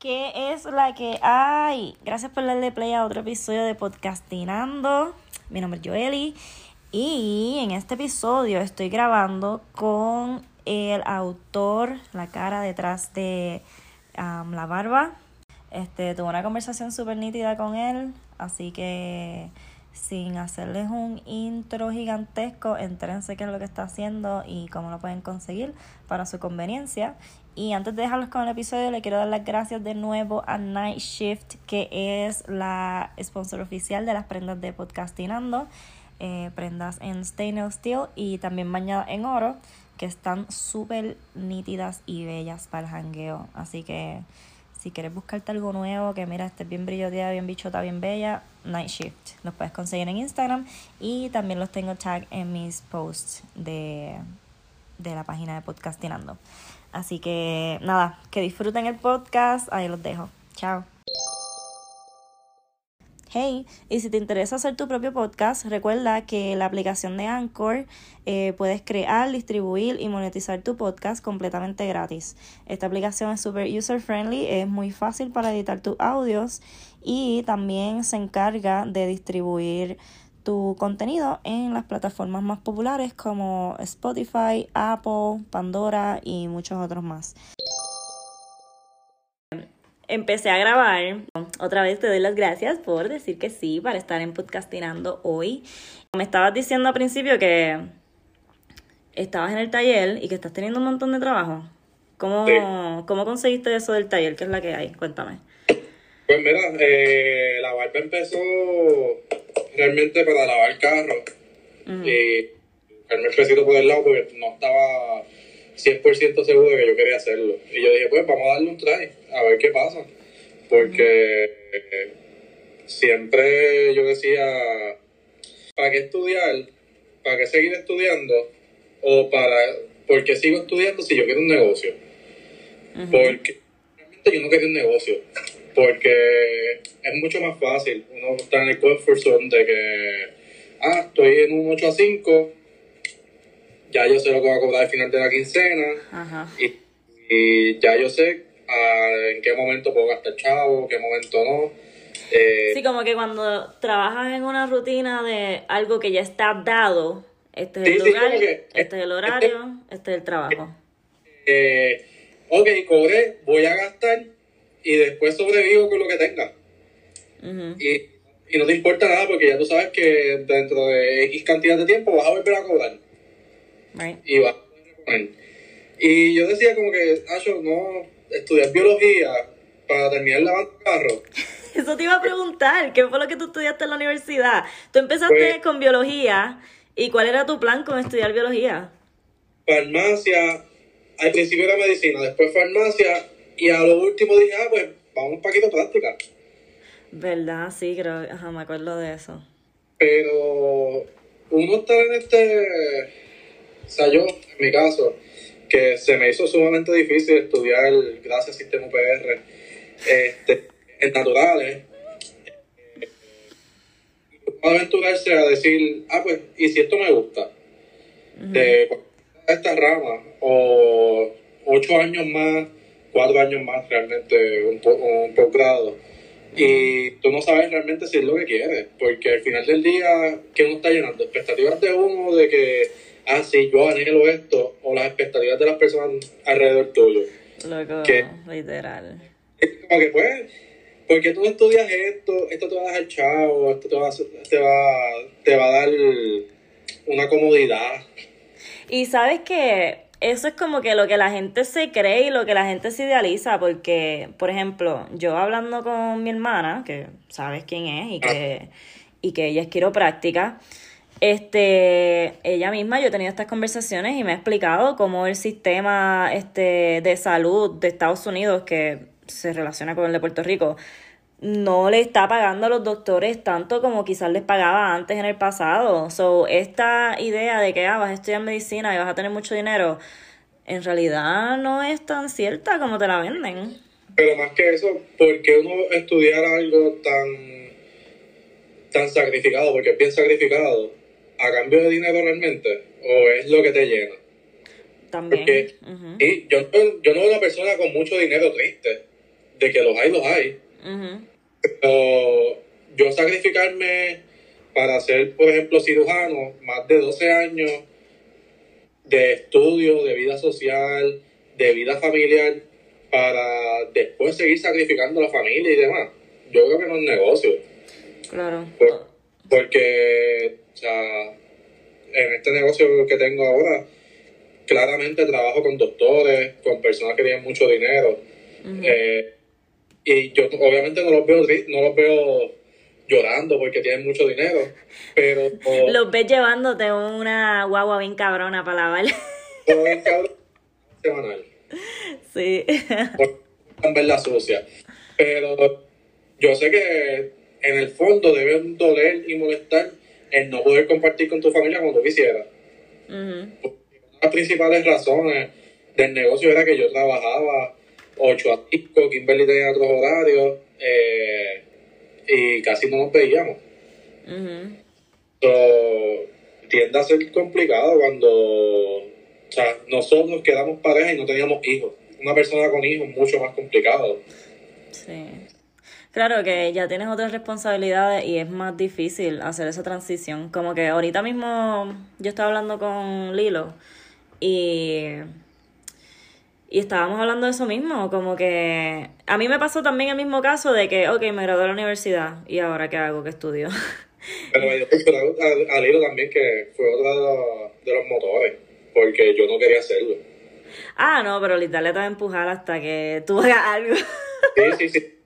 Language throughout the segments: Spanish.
¿Qué es la que hay? Gracias por darle play a otro episodio de Podcastinando. Mi nombre es Joeli y en este episodio estoy grabando con el autor, la cara detrás de la barba. Este, tuve una conversación súper nítida con él, así que sin hacerles un intro gigantesco, entrense qué es lo que está haciendo y cómo lo pueden conseguir para su conveniencia. Y antes de dejarlos con el episodio, le quiero dar las gracias de nuevo a Night Shift, que es la sponsor oficial de las prendas de Podcastinando. Eh, prendas en stainless steel y también bañadas en oro, que están súper nítidas y bellas para el jangueo. Así que si quieres buscarte algo nuevo, que mira, estés bien brilloteada, bien bichota, bien bella, Night Shift. Los puedes conseguir en Instagram y también los tengo tag en mis posts de, de la página de Podcastinando. Así que nada, que disfruten el podcast, ahí los dejo. Chao. Hey, y si te interesa hacer tu propio podcast, recuerda que la aplicación de Anchor eh, puedes crear, distribuir y monetizar tu podcast completamente gratis. Esta aplicación es super user friendly, es muy fácil para editar tus audios y también se encarga de distribuir tu contenido en las plataformas más populares como Spotify, Apple, Pandora y muchos otros más empecé a grabar. Otra vez te doy las gracias por decir que sí para estar en podcastinando hoy. Me estabas diciendo al principio que estabas en el taller y que estás teniendo un montón de trabajo. ¿Cómo, ¿cómo conseguiste eso del taller? ¿Qué es la que hay? Cuéntame. Pues mira, eh, la barba empezó realmente para lavar el carro. Y el mesecito por el lado porque no estaba 100% seguro de que yo quería hacerlo. Y yo dije, pues vamos a darle un try, a ver qué pasa. Porque eh, siempre yo decía, ¿para qué estudiar? ¿Para qué seguir estudiando? O para, ¿por qué sigo estudiando si yo quiero un negocio? Porque realmente yo no quería un negocio. Porque es mucho más fácil. Uno está en el comfort zone de que, ah, estoy en un 8 a 5 ya yo sé lo que va a cobrar al final de la quincena Y, ya yo sé ah, en qué momento puedo gastar chavo, en qué momento no. Eh, sí, como que cuando trabajas en una rutina de algo que ya está dado, este es el lugar, este es el horario, este, es el trabajo. Eh, ok, cobré, voy a gastar y después sobrevivo con lo que tenga. y, y no te importa nada porque ya tú sabes que dentro de X cantidad de tiempo vas a volver a cobrar. Y va Y yo decía como que, yo no, estudiar biología para terminar lavando carro. Eso te iba a preguntar, ¿qué fue lo que tú estudiaste en la universidad? Tú empezaste pues con biología, ¿y cuál era tu plan con estudiar biología? Farmacia, al principio era medicina, después farmacia, y a lo último dije, ah, pues vamos un poquito práctica. ¿Verdad? Sí, creo, ajá, me acuerdo de eso. Pero uno está en este o sea, yo, en mi caso, que se me hizo sumamente difícil estudiar gracias al sistema UPR este, en naturales, eh, aventurarse a decir, ah, pues, ¿y si esto me gusta? De esta rama, o ocho años más, cuatro años más realmente, un, un posgrado. Y tú no sabes realmente si es lo que quieres, porque al final del día, ¿qué uno está llenando? Expectativas de uno de que ah, sí, yo anhelo esto, o las expectativas de las personas alrededor tuyo. Loco, que, literal. Es como que, pues, porque tú estudias esto, esto te va a dejar chavo, esto te va, te va, te va a dar una comodidad. Y sabes que eso es como que lo que la gente se cree y lo que la gente se idealiza, porque, por ejemplo, yo hablando con mi hermana, que sabes quién es y que, y que ella es quiropráctica, este, ella misma, yo he tenido estas conversaciones y me ha explicado cómo el sistema este, de salud de Estados Unidos, que se relaciona con el de Puerto Rico, no le está pagando a los doctores tanto como quizás les pagaba antes en el pasado. So, esta idea de que ah, vas a estudiar medicina y vas a tener mucho dinero, en realidad no es tan cierta como te la venden. Pero más que eso, ¿por qué uno estudiar algo tan, tan sacrificado? Porque es bien sacrificado a cambio de dinero realmente o es lo que te llena. También. y yo, yo no veo una persona con mucho dinero triste. de que los hay, los hay. Pero yo sacrificarme para ser, por ejemplo, cirujano, más de 12 años de estudio, de vida social, de vida familiar, para después seguir sacrificando la familia y demás. Yo creo que no es negocio. Claro. porque, sea, en este negocio que tengo ahora, claramente trabajo con doctores, con personas que tienen mucho dinero. Eh, y yo obviamente no los veo no los veo llorando porque tienen mucho dinero, pero... los ves llevándote una guagua bien cabrona para lavar. bien cabrona semanal. Sí. Por verla sucia. Pero yo sé que en el fondo deben doler y molestar el no poder compartir con tu familia tú quisieras. Una de las principales razones del negocio era que yo trabajaba 8 a 5, Kimberly tenía otros horarios eh, y casi no nos veíamos. tiende a ser complicado cuando o sea, nosotros quedamos pareja y no teníamos hijos. Una persona con hijos es mucho más complicado. Sí. Claro que ya tienes otras responsabilidades y es más difícil hacer esa transición. Como que ahorita mismo yo estaba hablando con Lilo y, y estábamos hablando de eso mismo. Como que a mí me pasó también el mismo caso de que, ok, me gradué de la universidad y ahora qué hago, qué estudio. Pero yo a, a Lilo también que fue otro de los motores, porque yo no quería hacerlo. Ah, no, pero Litalia te va a empujar hasta que tú hagas algo. Sí, sí, sí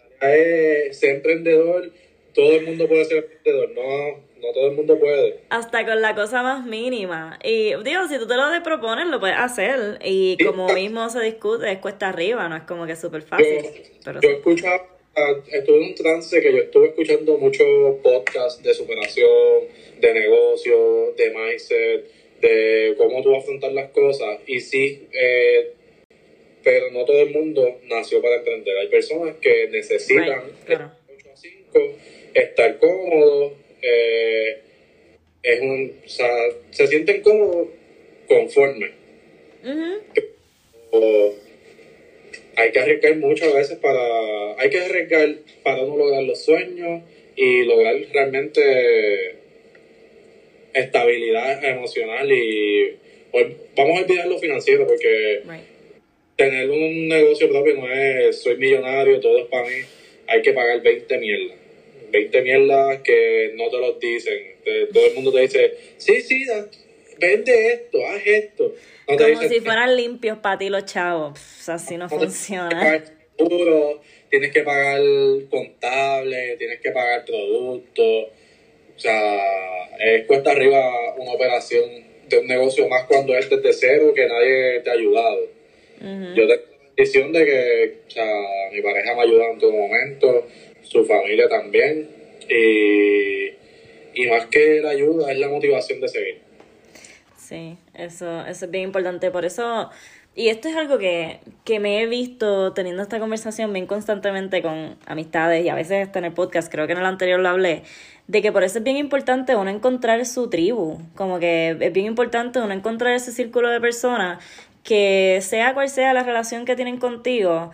ser emprendedor, todo el mundo puede ser emprendedor, no, no todo el mundo puede. Hasta con la cosa más mínima. Y digo, si tú te lo propones, lo puedes hacer. Y como mismo se discute, es cuesta arriba, no es como que es súper fácil. Yo, pero yo estuve en un trance que yo estuve escuchando muchos podcasts de superación, de negocio, de mindset, de cómo tú afrontar las cosas. Y sí, eh, pero no todo el mundo nació para emprender. Hay personas que necesitan 8 a 5, estar cómodos, eh, es un, o sea, se sienten cómodos conforme. hay que arriesgar mucho a veces para, hay que arriesgar para no lograr los sueños y lograr realmente estabilidad emocional y pues, vamos a olvidar lo financiero porque tener un negocio propio no es soy millonario, todo es para mí. Hay que pagar 20 mierdas. 20 mierdas que no te lo dicen. todo el mundo te dice, sí, sí, vende esto, haz esto. Como si fueran limpios para ti los chavos. así no, funciona. tienes que pagar contable, tienes que pagar productos. O sea, es cuesta arriba una operación de un negocio más cuando es desde cero que nadie te ha ayudado. Yo tengo la bendición de que o sea, mi pareja me ha ayudado en todo momento, su familia también, y, y más que la ayuda es la motivación de seguir. Sí, eso, eso es bien importante. Por eso, y esto es algo que, que me he visto teniendo esta conversación bien constantemente con amistades y a veces hasta en el podcast, creo que en el anterior lo hablé, de que por eso es bien importante uno encontrar su tribu, como que es bien importante uno encontrar ese círculo de personas que sea cual sea la relación que tienen contigo,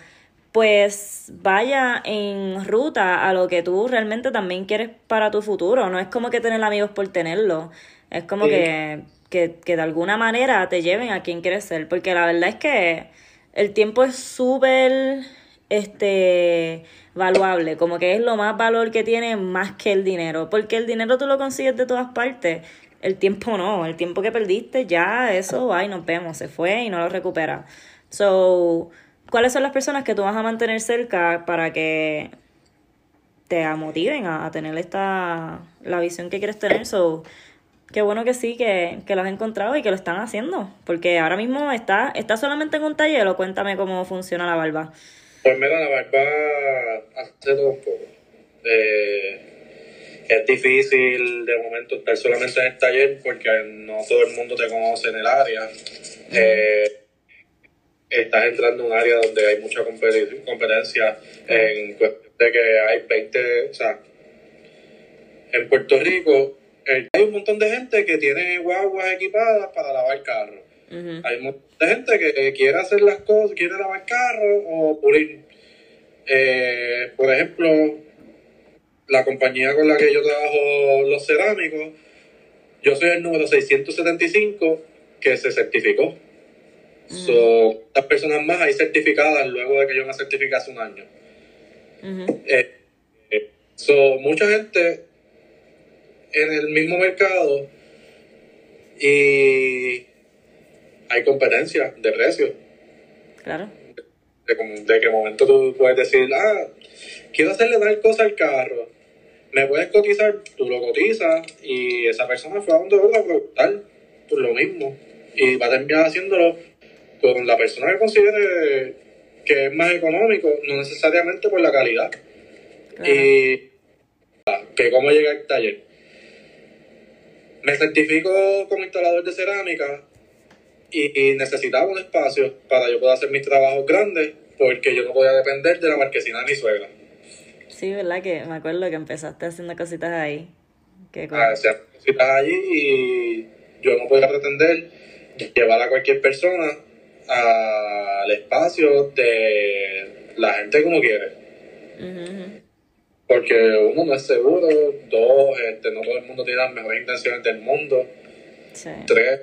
pues vaya en ruta a lo que tú realmente también quieres para tu futuro. No es como que tener amigos por tenerlo. Es como que, que, que de alguna manera te lleven a quien quieres ser. Porque la verdad es que el tiempo es súper este valuable, como que es lo más valor que tiene más que el dinero, porque el dinero tú lo consigues de todas partes, el tiempo no, el tiempo que perdiste ya eso, ay, nos vemos, se fue y no lo recupera. So, ¿cuáles son las personas que tú vas a mantener cerca para que te motiven a, tener esta, la visión que quieres tener? So, qué bueno que sí, que, que lo has encontrado y que lo están haciendo, porque ahora mismo está, está solamente en un taller o cuéntame cómo funciona la barba. Pues mira, la barba hace todo un. Eh, es difícil de momento estar solamente en el taller porque no todo el mundo te conoce en el área. Eh, estás entrando en un área donde hay mucha competencia en cuestión de que hay 20, o sea, en Puerto Rico eh, hay un montón de gente que tiene guaguas equipadas para lavar carros. Hay un montón de gente que quiere hacer las cosas, quiere lavar carros o pulir. eh, por ejemplo, la compañía con la que yo trabajo los cerámicos, yo soy el número 675 que se certificó. Son estas personas más ahí certificadas luego de que yo me certifique hace un año. Eh, eh, so, mucha gente en el mismo mercado y hay competencia de precio. Claro. De, de qué momento tú puedes decir, ah, quiero hacerle tal cosa al carro. Me puedes cotizar, tú lo cotizas y esa persona fue a donde va a preguntar por lo mismo. Y va a terminar haciéndolo con la persona que considere que es más económico, no necesariamente por la calidad. Y que cómo llega al taller. Me certifico como instalador de cerámica y, necesitaba un espacio para yo poder hacer mis trabajos grandes porque yo no podía depender de la marquesina de mi suegra. Sí, ¿verdad? Que me acuerdo que empezaste haciendo cositas ahí. Qué ah, cositas allí y yo no podía pretender llevar a cualquier persona al espacio de la gente como quiere. Porque uno no es seguro, dos, este, no todo el mundo tiene las mejores intenciones del mundo. Tres,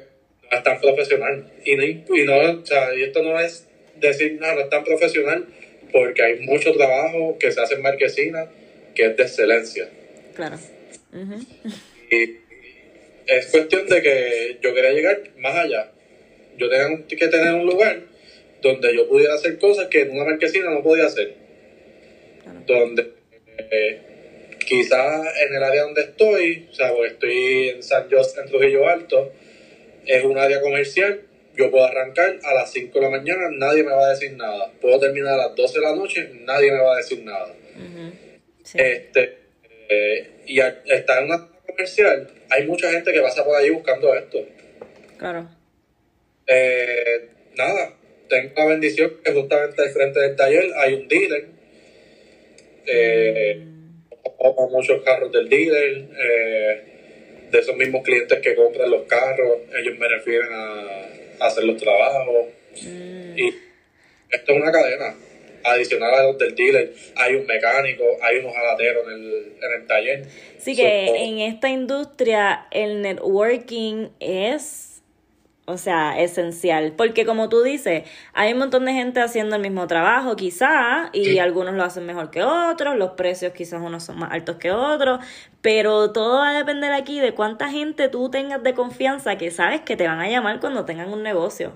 no es tan profesional. Y, no, y, no, o sea, y esto no es decir, nada, no es tan profesional, porque hay mucho trabajo que se hace en marquesina que es de excelencia. Claro. Y es cuestión de que yo quería llegar más allá. Yo tenía que tener un lugar donde yo pudiera hacer cosas que en una marquesina no podía hacer. Donde eh, quizás en el área donde estoy, o sea, estoy en San José, en Trujillo Alto, es un área comercial, yo puedo arrancar a las 5 de la mañana, nadie me va a decir nada. Puedo terminar a las 12 de la noche, nadie me va a decir nada. este, eh, y al estar en una comercial, hay mucha gente que pasa por ahí buscando esto. Claro. Eh, nada, tengo la bendición que justamente al frente del taller hay un dealer. Eh, mm. muchos carros del dealer. Eh, de esos mismos clientes que compran los carros, ellos me refieren a, hacer los trabajos. Mm. Y esto es una cadena. Adicional a los del dealer, hay un mecánico, hay unos jalateros en el, en el taller. Sí que en esta industria el networking es o sea, esencial. Porque como tú dices, hay un montón de gente haciendo el mismo trabajo quizá y algunos lo hacen mejor que otros, los precios quizás unos son más altos que otros, pero todo va a depender aquí de cuánta gente tú tengas de confianza que sabes que te van a llamar cuando tengan un negocio.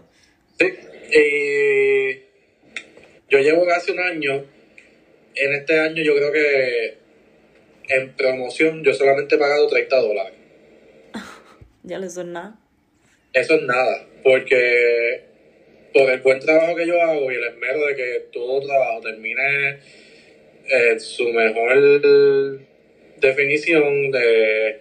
Sí, eh, yo llevo casi un año, en este año yo creo que en promoción yo solamente he pagado 30 dólares. ya le son nada. Eso es nada, porque por el buen trabajo que yo hago y el esmero de que todo trabajo termine en su mejor definición de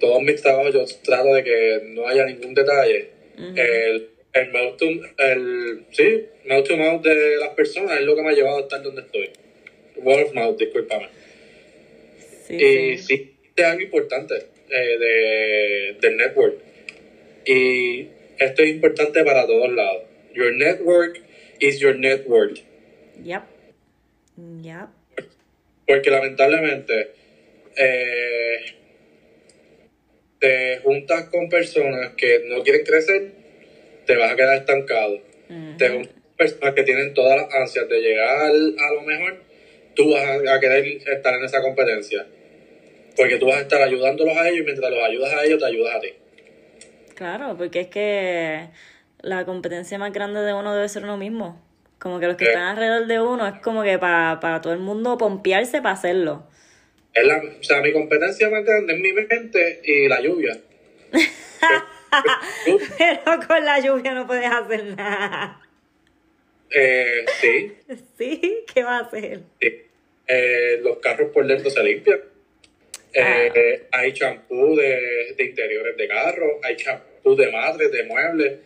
todos mis trabajos, yo trato de que no haya ningún detalle. El, el, mouth to, el, sí, mouth to mouth de las personas es lo que me ha llevado a estar donde estoy. Word of mouth, discúlpame. y sí. es algo importante eh, de, del network y esto es importante para todos lados. Your network is your network. Yep. Yep. Porque lamentablemente eh, te juntas con personas que no quieren crecer, te vas a quedar estancado. Te juntas con personas que tienen todas las ansias de llegar a lo mejor, tú vas a, a querer estar en esa competencia. Porque tú vas a estar ayudándolos a ellos y mientras los ayudas a ellos, te ayudas a ti. Claro, porque es que la competencia más grande de uno debe ser uno mismo. Como que los que están alrededor de uno es como que para, todo el mundo pompearse para hacerlo. Es la, o sea, mi competencia más grande es mi mente y la lluvia. Pero con la lluvia no puedes hacer nada. Eh, sí. ¿Sí? ¿Qué va a hacer? Eh, los carros por dentro se limpian. Eh, ah. Hay champú de, de, interiores de carro, hay champú de madres, de muebles.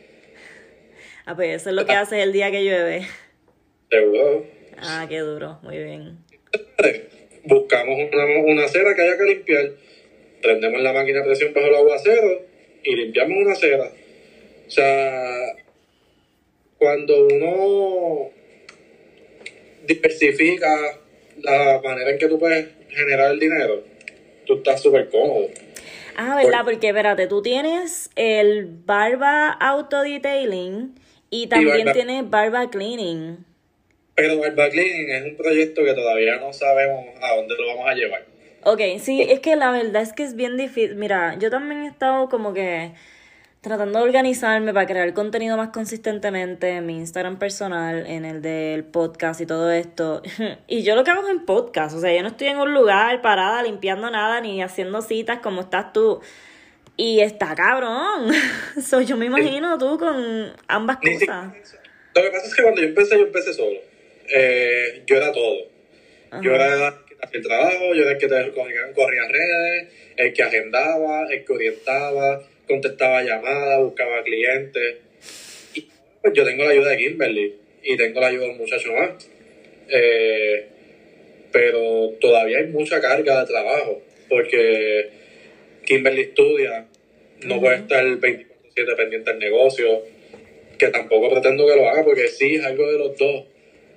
Ah, pues eso es lo que ah. hace el día que llueve. Seguro. Ah, qué duro, muy bien. Buscamos una, una acera que haya que limpiar, prendemos la máquina de presión bajo el aguacero y limpiamos una acera. O sea, cuando uno diversifica la manera en que tú puedes generar el dinero, tú estás súper cómodo. Ah, ¿verdad? Porque, espérate, tú tienes el barba auto detailing y también barba- tienes barba cleaning. Pero Barba Cleaning es un proyecto que todavía no sabemos a dónde lo vamos a llevar. Ok, sí, es que la verdad es que es bien difícil. Mira, yo también he estado como que tratando de organizarme para crear contenido más consistentemente en mi Instagram personal, en el del podcast y todo esto. Y yo lo que hago es en podcast, o sea, yo no estoy en un lugar parada limpiando nada ni haciendo citas como estás tú. Y está cabrón. So, yo me imagino tú con ambas Ni cosas. Lo que pasa es que cuando yo empecé, yo empecé solo. Eh, yo era todo. Yo era el que hacía el trabajo, yo era el que te corría redes, el que agendaba, el que orientaba, contestaba llamadas, buscaba clientes. Y pues yo tengo la ayuda de Kimberly y tengo la ayuda de un muchacho más. Eh, pero todavía hay mucha carga de trabajo porque Kimberly estudia, no puede estar 24/7 pendiente del negocio, que tampoco pretendo que lo haga porque sí es algo de los dos,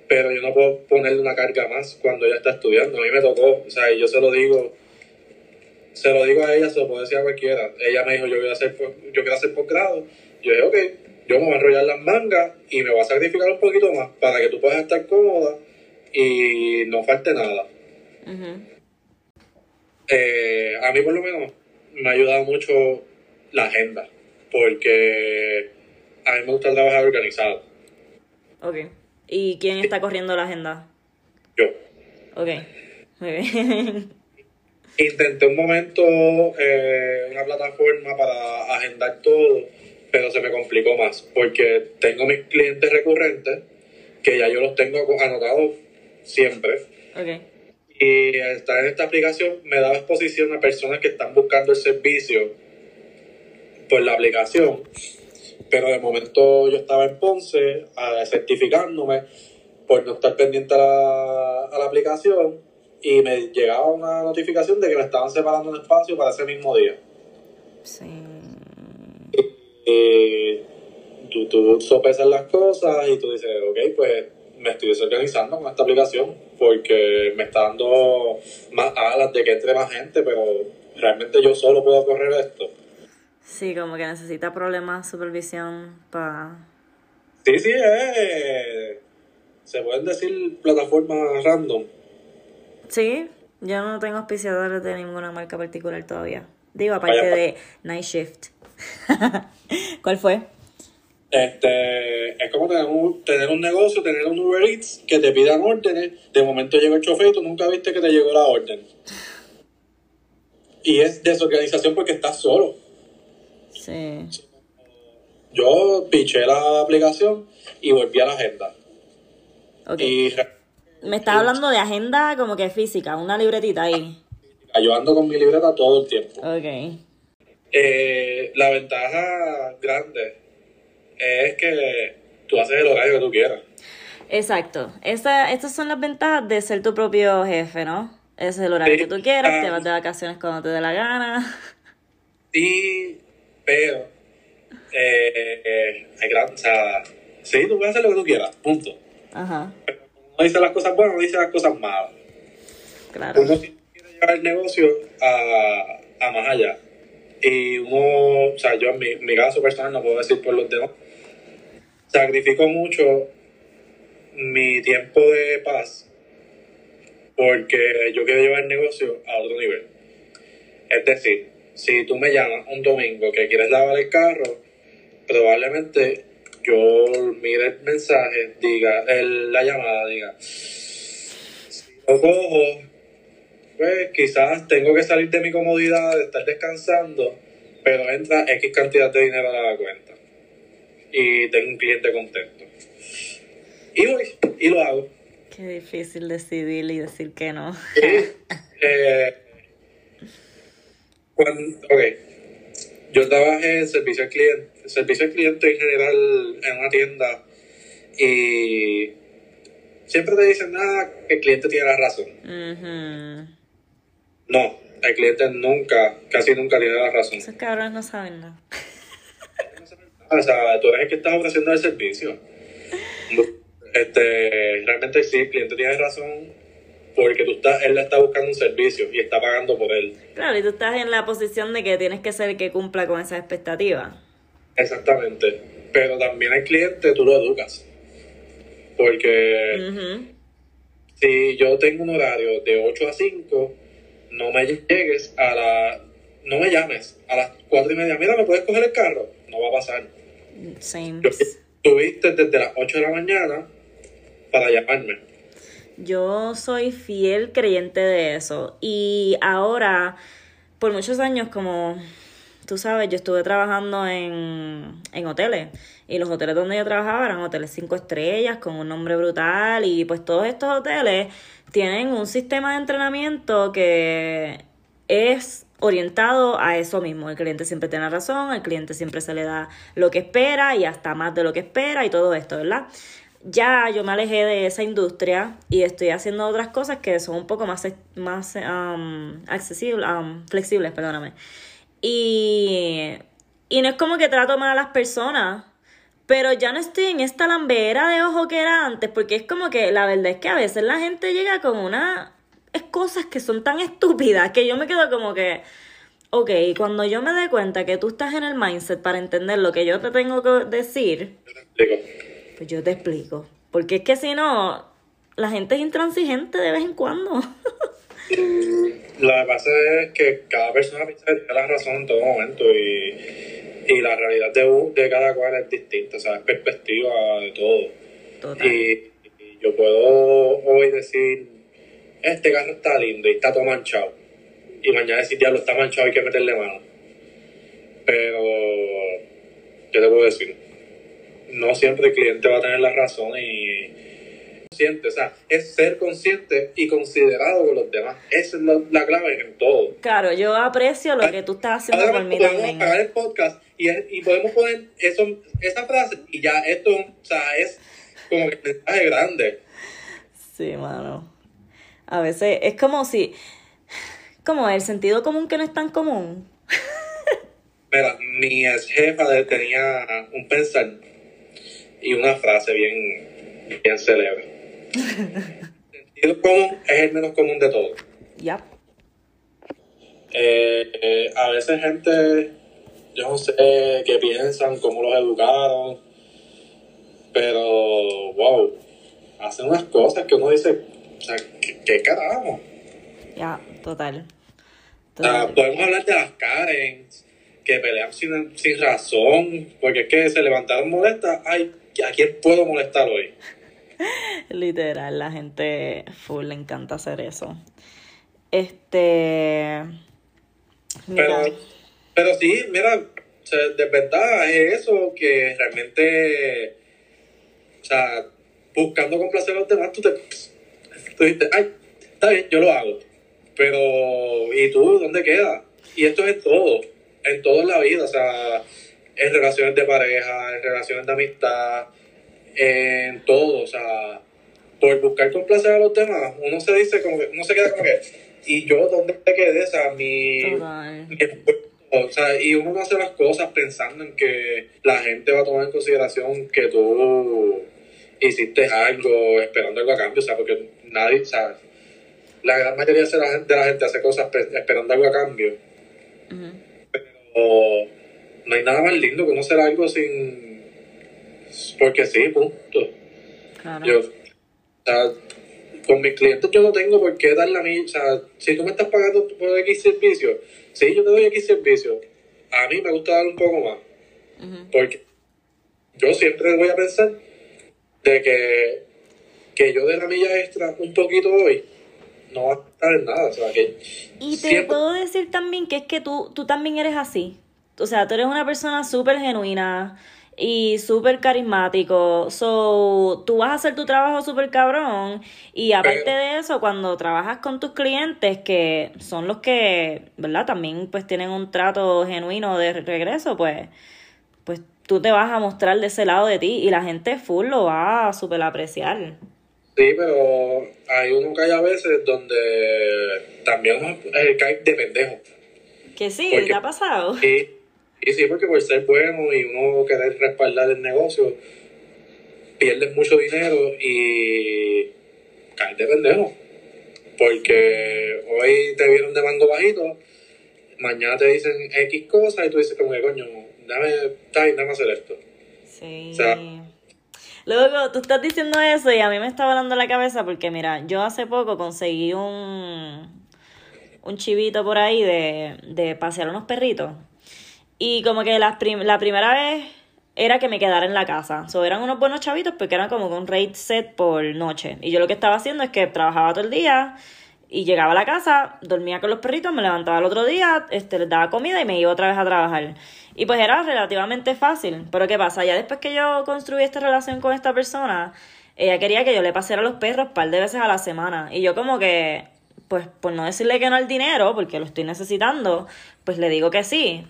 pero yo no puedo ponerle una carga más cuando ella está estudiando. A mí me tocó, o sea, y yo se lo digo, se lo digo a ella, se lo puedo decir a cualquiera. Ella me dijo, yo voy a hacer, yo quiero hacer posgrado. Yo dije, ok, yo me voy a enrollar las mangas y me voy a sacrificar un poquito más para que tú puedas estar cómoda y no falte nada. Eh, a mí por lo menos me ha ayudado mucho la agenda, porque a mí me gusta trabajar organizado. Ok. ¿Y quién está corriendo la agenda? Yo Ok. Muy bien. intenté un momento eh, una plataforma para agendar todo, pero se me complicó más, porque tengo mis clientes recurrentes, que ya yo los tengo anotados siempre, ok. y estar en esta aplicación me da exposición a personas que están buscando el servicio por la aplicación. Pero de momento yo estaba en Ponce a certificándome por no estar pendiente a la, a la aplicación y me llegaba una notificación de que me estaban separando un espacio para ese mismo día. Sí. Y tú, tú sopesas las cosas y tú dices, ok, pues me estoy desorganizando con esta aplicación porque me está dando más alas de que entre más gente, pero realmente yo solo puedo correr esto. Sí, como que necesita problemas, supervisión para... Sí, sí, eh, se pueden decir plataformas random. Sí, yo no tengo auspiciadores de ninguna marca particular todavía. Digo, aparte Vaya. de Night Shift. ¿Cuál fue? Este, es como tener un, tener un negocio, tener un Uber Eats que te pidan órdenes, de momento llega el chofer y tú nunca viste que te llegó la orden. Y es desorganización porque estás solo. Sí. Yo piché la aplicación y volví a la agenda. Ok. Y Me estás hablando de agenda como que física, una libretita ahí. yo ando con mi libreta todo el tiempo. Ok. Eh, la ventaja grande es que tú haces el horario que tú quieras. Exacto. Esa, estas son las ventajas de ser tu propio jefe, ¿no? Ese es el horario Sí. que tú quieras, te Ah. vas de vacaciones cuando te dé la gana. Sí, pero eh, eh, hay gran, o sea, sí, tú puedes hacer lo que tú quieras, punto. Ajá, No dice las cosas buenas, no dice las cosas malas. claro. Uno quiere llevar el negocio a, a más allá. Y uno, o sea, yo en mi, mi caso personal, no puedo decir por los demás, sacrifico mucho mi tiempo de paz porque yo quiero llevar el negocio a otro nivel. Es decir, si tú me llamas un domingo que quieres lavar el carro, probablemente yo mire el mensaje, diga, el- la llamada, diga, si lo cojo, pues quizás tengo que salir de mi comodidad de estar descansando, pero entra X cantidad de dinero a la cuenta. Y tengo un cliente contento. Y voy, y lo hago. Qué difícil decidir y decir que no. Y, eh, cuando, ok, yo trabajé en servicio al cliente, servicio al cliente en general en una tienda y siempre te dicen nada que el cliente tiene la razón. No, el cliente nunca, casi nunca tiene la razón. Esos cabrones no saben nada. O sea, tú eres el que estás ofreciendo el servicio. Este, realmente sí, el cliente tiene razón porque tú estás, él está buscando un servicio y está pagando por él. Claro, y tú estás en la posición de que tienes que ser el que cumpla con esas expectativas. Exactamente. Pero también el cliente tú lo educas. Porque si yo tengo un horario de 8 a 5, no me llegues a la... No me llames a las 4 y media. Mira, ¿me puedes coger el carro? No va a pasar. Same. Tuviste desde las 8 de la mañana para llamarme. Yo soy fiel creyente de eso. Y ahora, por muchos años, como tú sabes, yo estuve trabajando en, en hoteles. Y los hoteles donde yo trabajaba eran hoteles cinco estrellas, con un nombre brutal. Y pues todos estos hoteles tienen un sistema de entrenamiento que es orientado a eso mismo. El cliente siempre tiene razón, al cliente siempre se le da lo que espera y hasta más de lo que espera y todo esto, ¿verdad? Ya yo me alejé de esa industria y estoy haciendo otras cosas que son un poco más, más um, accesibles, um, flexibles, perdóname. Y, y no es como que trato mal a las personas, pero ya no estoy en esta lambera de ojo que era antes, porque es como que la verdad es que a veces la gente llega con una es cosas que son tan estúpidas que yo me quedo como que, ok, cuando yo me dé cuenta que tú estás en el mindset para entender lo que yo te tengo que decir, pues yo te explico. Porque es que si no, la gente es intransigente de vez en cuando. Que pasa es que cada persona piensa que tiene la razón en todo momento y, y la realidad de, de cada cual es distinta, o sea, es perspectiva de todo. Total. Y, y yo puedo hoy decir, este carro está lindo y está todo manchado. Y mañana decir, diablo, está manchado, hay que meterle mano. Pero, ¿qué te puedo decir? No siempre el cliente va a tener la razón y consciente, o sea, es ser consciente y considerado con los demás. Esa es la, la clave en todo. Claro, yo aprecio lo que tú estás haciendo Ahora por mí podemos también. apagar el podcast y, y podemos poner eso, esa frase y ya esto, o sea, es como que mensaje grande. Sí, mano. A veces es como si. Como el sentido común que no es tan común. Mira, mi ex jefa tenía un pensar y una frase bien, bien célebre. El sentido común es el menos común de todo. Ya. Eh, eh, a veces gente, yo no sé qué piensan, cómo los educaron, pero wow, hacen unas cosas que uno dice, o sea, ¿qué, qué carajo? Ya, total. Podemos hablar de las Karens que pelean sin, sin razón, porque es que se levantaron molestas. Ay, ¿a quién puedo molestar hoy? Literal, la gente full le encanta hacer eso. Este. Pero, pero sí, mira, de verdad es eso que realmente, o sea, buscando complacer a los demás, tú te. Tú dices, ay, está bien, yo lo hago. Pero, ¿y tú dónde quedas? Y esto es en todo, en todo en la vida, o sea, en relaciones de pareja, en relaciones de amistad, en todo, o sea, por buscar complacer a los demás, uno se dice como que, uno se queda como que, ¿y yo dónde te quedé? O sea, mi, mi o sea, y uno no hace las cosas pensando en que la gente va a tomar en consideración que tú hiciste algo, esperando algo a cambio, o sea, porque nadie, o sea, la gran mayoría de la gente, de la gente hace cosas pe- esperando algo a cambio, Ujú. o no hay nada más lindo que uno hacer algo sin, porque sí, punto. Claro. Yo, o sea, con mis clientes yo no tengo por qué darle a mí, o sea, si tú me estás pagando por X servicio, sí, yo te doy X servicio, a mí me gusta dar un poco más, porque yo siempre voy a pensar de que, que yo de la milla extra un poquito hoy, no va a estar en nada, o sea, que Y te siempre- puedo decir también que es que tú, tú también eres así. O sea, tú eres una persona súper genuina y súper carismático. So, tú vas a hacer tu trabajo súper cabrón. Y aparte Pero- de eso, cuando trabajas con tus clientes, que son los que, ¿verdad? También pues tienen un trato genuino de regreso, pues, pues tú te vas a mostrar de ese lado de ti y la gente full lo va a súper apreciar. Sí, pero hay uno que hay a veces donde también eh, cae de pendejo. Que sí, Porque- ¿te ha pasado? Y, y sí, porque por ser bueno y uno querer respaldar el negocio, pierdes mucho dinero y caes de pendejo. Porque hoy te vieron de mando bajito, mañana te dicen X cosas y tú dices como que coño, dame, dame hacer esto. Sí. O sea, Luego, tú estás diciendo eso y a mí me está volando la cabeza porque, mira, yo hace poco conseguí un, un chivito por ahí de, de pasear unos perritos. Y como que la, prim- la primera vez era que me quedara en la casa. So, eran unos buenos chavitos porque eran como con rate set por noche. Y yo lo que estaba haciendo es que trabajaba todo el día y llegaba a la casa, dormía con los perritos, me levantaba el otro día, este, les daba comida y me iba otra vez a trabajar. Y pues era relativamente fácil. Pero ¿qué pasa? Ya después que yo construí esta relación con esta persona, ella quería que yo le paseara a los perros un par de veces a la semana. Y yo como que, pues por no decirle que no al dinero, porque lo estoy necesitando, pues le digo que sí.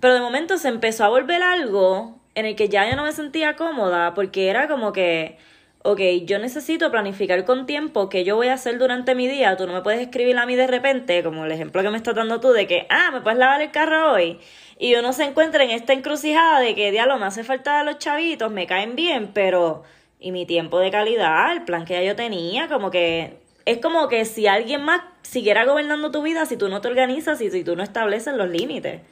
Pero de momento se empezó a volver algo en el que ya yo no me sentía cómoda, porque era como que, ok, yo necesito planificar con tiempo qué yo voy a hacer durante mi día. Tú no me puedes escribir a mí de repente, como el ejemplo que me estás dando tú, de que, ah, me puedes lavar el carro hoy. Y uno se encuentra en esta encrucijada de que, diablo, me hace falta los chavitos, me caen bien, pero. Y mi tiempo de calidad, el plan que ya yo tenía, como que. Es como que si alguien más siguiera gobernando tu vida, si tú no te organizas y si tú no estableces los límites.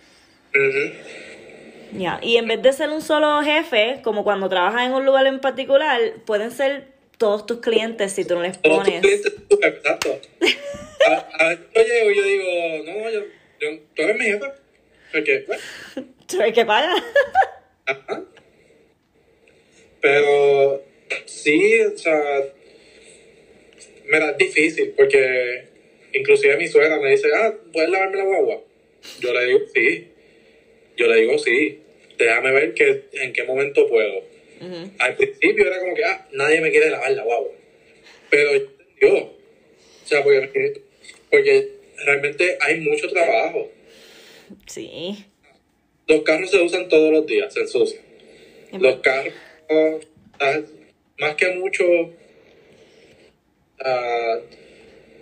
Ujú. Ya, y en vez de ser un solo jefe, como cuando trabajas en un lugar en particular, pueden ser todos tus clientes si tú no les Todos tus pones. clientes, exacto. A, a yo llego y yo digo, no, yo, yo, tú eres mi jefe. Porque, bueno, Tú eres que paga. Ajá. Pero sí, o sea, mira, es difícil porque inclusive mi suegra me dice, ah, ¿puedes lavarme la guagua? Yo le digo, sí. Yo le digo, sí. Déjame ver que, en qué momento puedo. Al principio era como que, ah, nadie me quiere lavar la guagua. Pero yo, o sea, porque, porque realmente hay mucho trabajo. Sí. Los carros se usan todos los días, se ensucian. Los carros, ah, más que mucho, ah,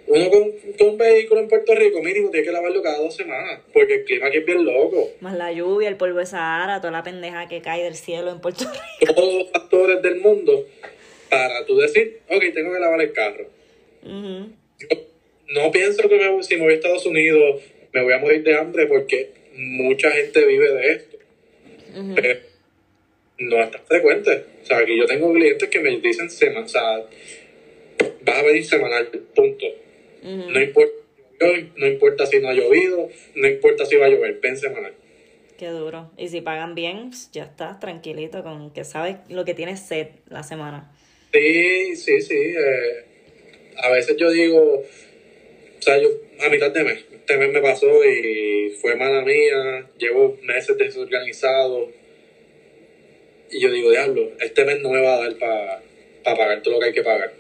uno con, con un vehículo en Puerto Rico mínimo tiene que lavarlo cada dos semanas, porque el clima aquí es bien loco. Más la lluvia, el polvo de Sahara, toda la pendeja que cae del cielo en Puerto Rico. Todos los factores del mundo para tú decir, ok, tengo que lavar el carro. Yo no pienso que me- si me voy a Estados Unidos me voy a morir de hambre porque mucha gente vive de esto. Pero no es tan frecuente. O sea, aquí yo tengo clientes que me dicen semanal, o sea, vas a venir semanal, punto. No importa no importa si no ha llovido, no importa si va a llover, ven semanal. Qué duro. Y si pagan bien, pues, ya estás tranquilito con que sabes lo que tienes sed la semana. Sí, sí, sí. eh, a veces yo digo, o sea, yo a mitad de mes, este mes me pasó y fue mala mía, llevo meses desorganizado. Y yo digo, diablo, este mes no me va a dar para pagar todo lo que hay que pagar.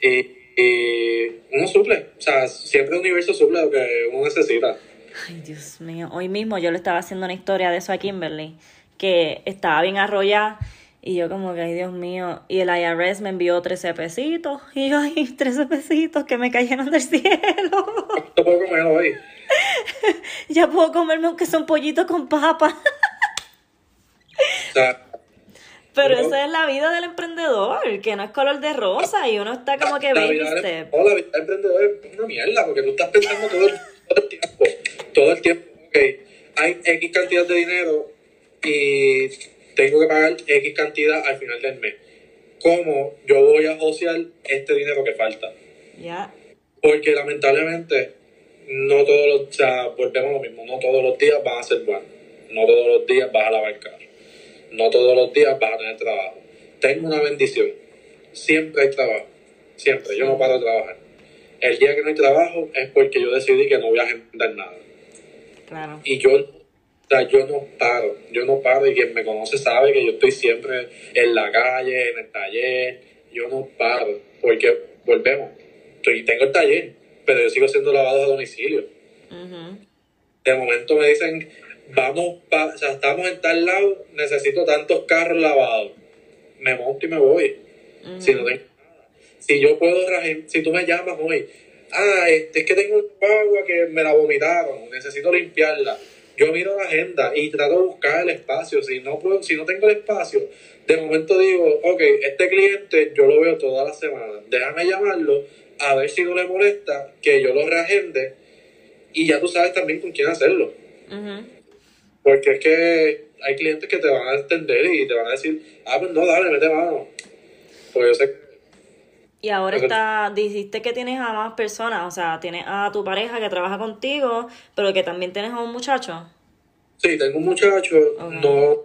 Y, y uno suple, o sea, siempre el universo suple lo que uno necesita. Ay, Dios mío. Hoy mismo yo le estaba haciendo una historia de eso a Kimberly, que estaba bien arrollada. Y yo como que, ay, Dios mío. Y el IRS me envió 13 pesitos. Y yo, ay, 13 pesitos que me cayeron del cielo. ¿Cuánto puedo comer hoy? ya puedo comerme aunque sea un pollito con papa. O sea, Pero esa es la vida del emprendedor, que no es color de rosa y uno está como que la baby vida, step. no, la vida del emprendedor es una mierda, porque tú estás pensando todo el, todo el tiempo, todo el tiempo, ok, hay X cantidad de dinero y tengo que pagar X cantidad al final del mes. ¿Cómo yo voy a josear este dinero que falta? Ya. Porque lamentablemente, no todos los, o sea, volvemos a lo mismo, no todos los días van a ser buenos, no todos los días vas a lavar carro, no todos los días vas a tener trabajo. Tengo una bendición, siempre hay trabajo, siempre, yo no paro de trabajar. El día que no hay trabajo es porque yo decidí que no voy a agendar nada. Claro. Y yo, o sea, yo no paro, yo no paro y quien me conoce sabe que yo estoy siempre en la calle, en el taller, yo no paro, porque volvemos, estoy, tengo el taller, pero yo sigo haciendo lavados a domicilio. De momento me dicen, vamos, pa, o sea, estamos en tal lado, necesito tantos carros lavados. Me monto y me voy. Si no tengo nada. Si yo puedo, si tú me llamas hoy, ah, este, es que tengo un agua que me la vomitaron, necesito limpiarla. yo miro la agenda y trato de buscar el espacio. Si no, puedo, si no tengo el espacio, de momento digo, ok, este cliente yo lo veo toda la semana, déjame llamarlo a ver si no le molesta que yo lo reagende y ya tú sabes también con quién hacerlo. Porque es que hay clientes que te van a entender y te van a decir, ah, pues no, dale, mete mano. Pues yo sé y ahora está, dijiste que tienes a más personas, o sea, tienes a tu pareja que trabaja contigo, pero que también tienes a un muchacho. Sí, tengo un muchacho, no,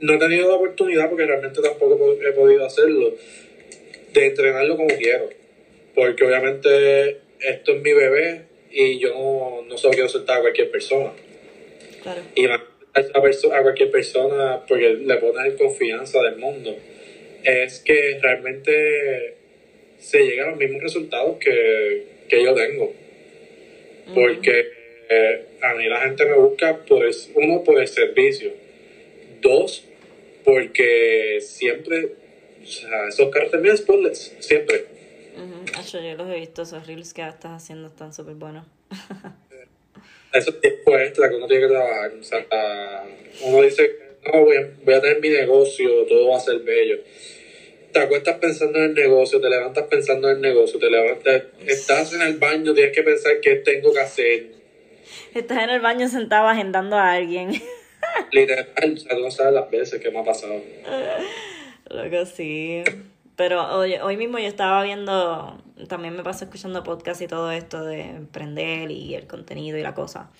no he tenido la oportunidad porque realmente tampoco he podido hacerlo, de entrenarlo como quiero, porque obviamente esto es mi bebé y yo no, no solo quiero soltar a cualquier persona. Claro. Y a, a cualquier persona porque le pones confianza del mundo. Es que realmente se llega a los mismos resultados que, yo tengo. Porque eh, a mí la gente me busca, pues, uno, por el servicio. Dos, porque siempre, o sea, esos carros también spoilers, siempre. yo los he visto, esos reels que estás haciendo están súper buenos. Eso es la que uno tiene que trabajar. O sea, uno dice, no, voy a, voy a tener mi negocio, todo va a ser bello te acuestas pensando en el negocio, te levantas pensando en el negocio, te levantas, estás en el baño, tienes que pensar qué tengo que hacer. Estás en el baño sentado agendando a alguien. Literal, o sea, tú no sabes las veces que me ha pasado. Lo que sí. Pero hoy, hoy mismo yo estaba viendo, también me paso escuchando podcast y todo esto de emprender y el contenido y la cosa.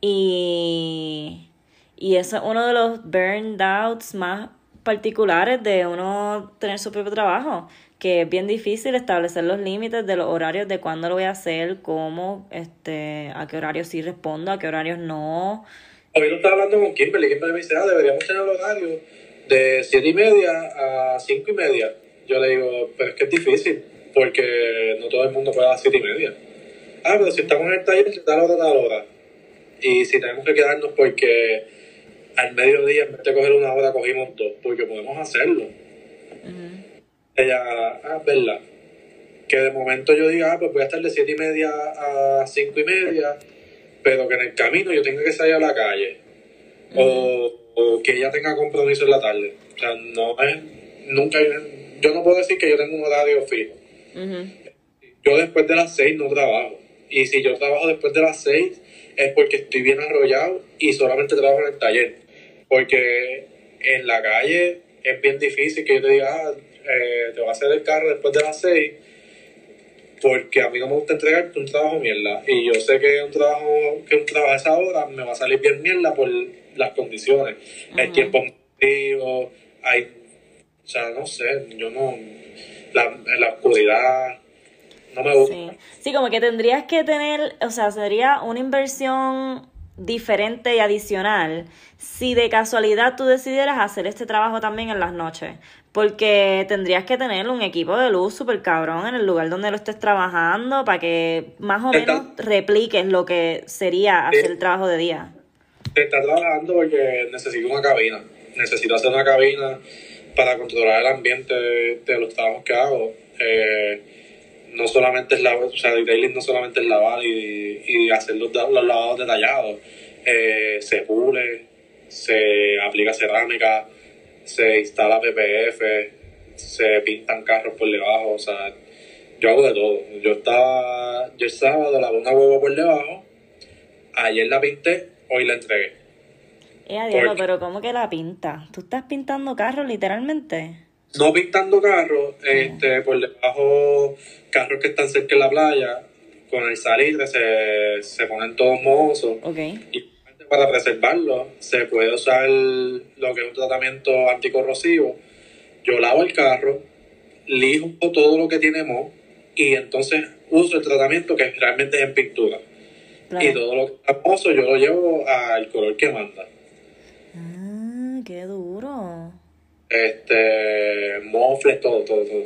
Y, y eso es uno de los burned outs más particulares de uno tener su propio trabajo, que es bien difícil establecer los límites de los horarios de cuándo lo voy a hacer, cómo, este, a qué horarios sí respondo, a qué horarios no. Hoy lo estaba hablando con Kimberly, Kimberly me dice, ah, deberíamos tener el horario de siete y media a cinco y media. Yo le digo, pero es que es difícil, porque no todo el mundo puede a las siete y media. Ah, pero si estamos en el taller, tal hora, tal hora. Y si tenemos que quedarnos porque al mediodía, en vez de coger una hora, cogimos dos, porque podemos hacerlo. Ella, ah, verdad. Que de momento yo diga, ah, pues voy a estar de siete y media a cinco y media, pero que en el camino yo tenga que salir a la calle. o, que ella tenga compromiso en la tarde. O sea, no es, nunca, yo no puedo decir que yo tengo un horario fijo. Yo después de las seis no trabajo. Y si yo trabajo después de las seis es porque estoy bien arrollado y solamente trabajo en el taller. Porque en la calle es bien difícil que yo te diga, ah, eh, te voy a hacer el carro después de las seis, porque a mí no me gusta entregarte un trabajo mierda. Y yo sé que un trabajo, que un trabajo a esa hora me va a salir bien mierda por las condiciones. El tiempo hay, o sea, no sé, yo no, la, la oscuridad, no me gusta. Sí. sí, como que tendrías que tener, o sea, sería una inversión diferente y adicional si de casualidad tú decidieras hacer este trabajo también en las noches. Porque tendrías que tener un equipo de luz súper cabrón en el lugar donde lo estés trabajando para que más o menos repliques lo que sería hacer el trabajo de día. Está trabajando porque necesito una cabina. Necesito hacer una cabina para controlar el ambiente de, los trabajos que hago. Eh, no solamente es lavar, o sea, detailing no solamente es lavar y, y hacer los, los lavados detallados, eh, se pule, se aplica cerámica, se instala PPF, se pintan carros por debajo, o sea, yo hago de todo. Yo estaba, yo el sábado lavé una huevo por debajo, ayer la pinté, hoy la entregué. Eh, pero ¿cómo que la pinta? ¿Tú estás pintando carros literalmente? no pintando carros, este, por debajo, carros que están cerca de la playa, con el salitre se, se ponen todos mohosos. Y para preservarlo se puede usar lo que es un tratamiento anticorrosivo. Yo lavo el carro, lijo todo lo que tiene moho y entonces uso el tratamiento que realmente es en pintura. Y todo lo que está mohoso yo lo llevo al color que manda. Ah, qué duro este, mofles, todo, todo, todo.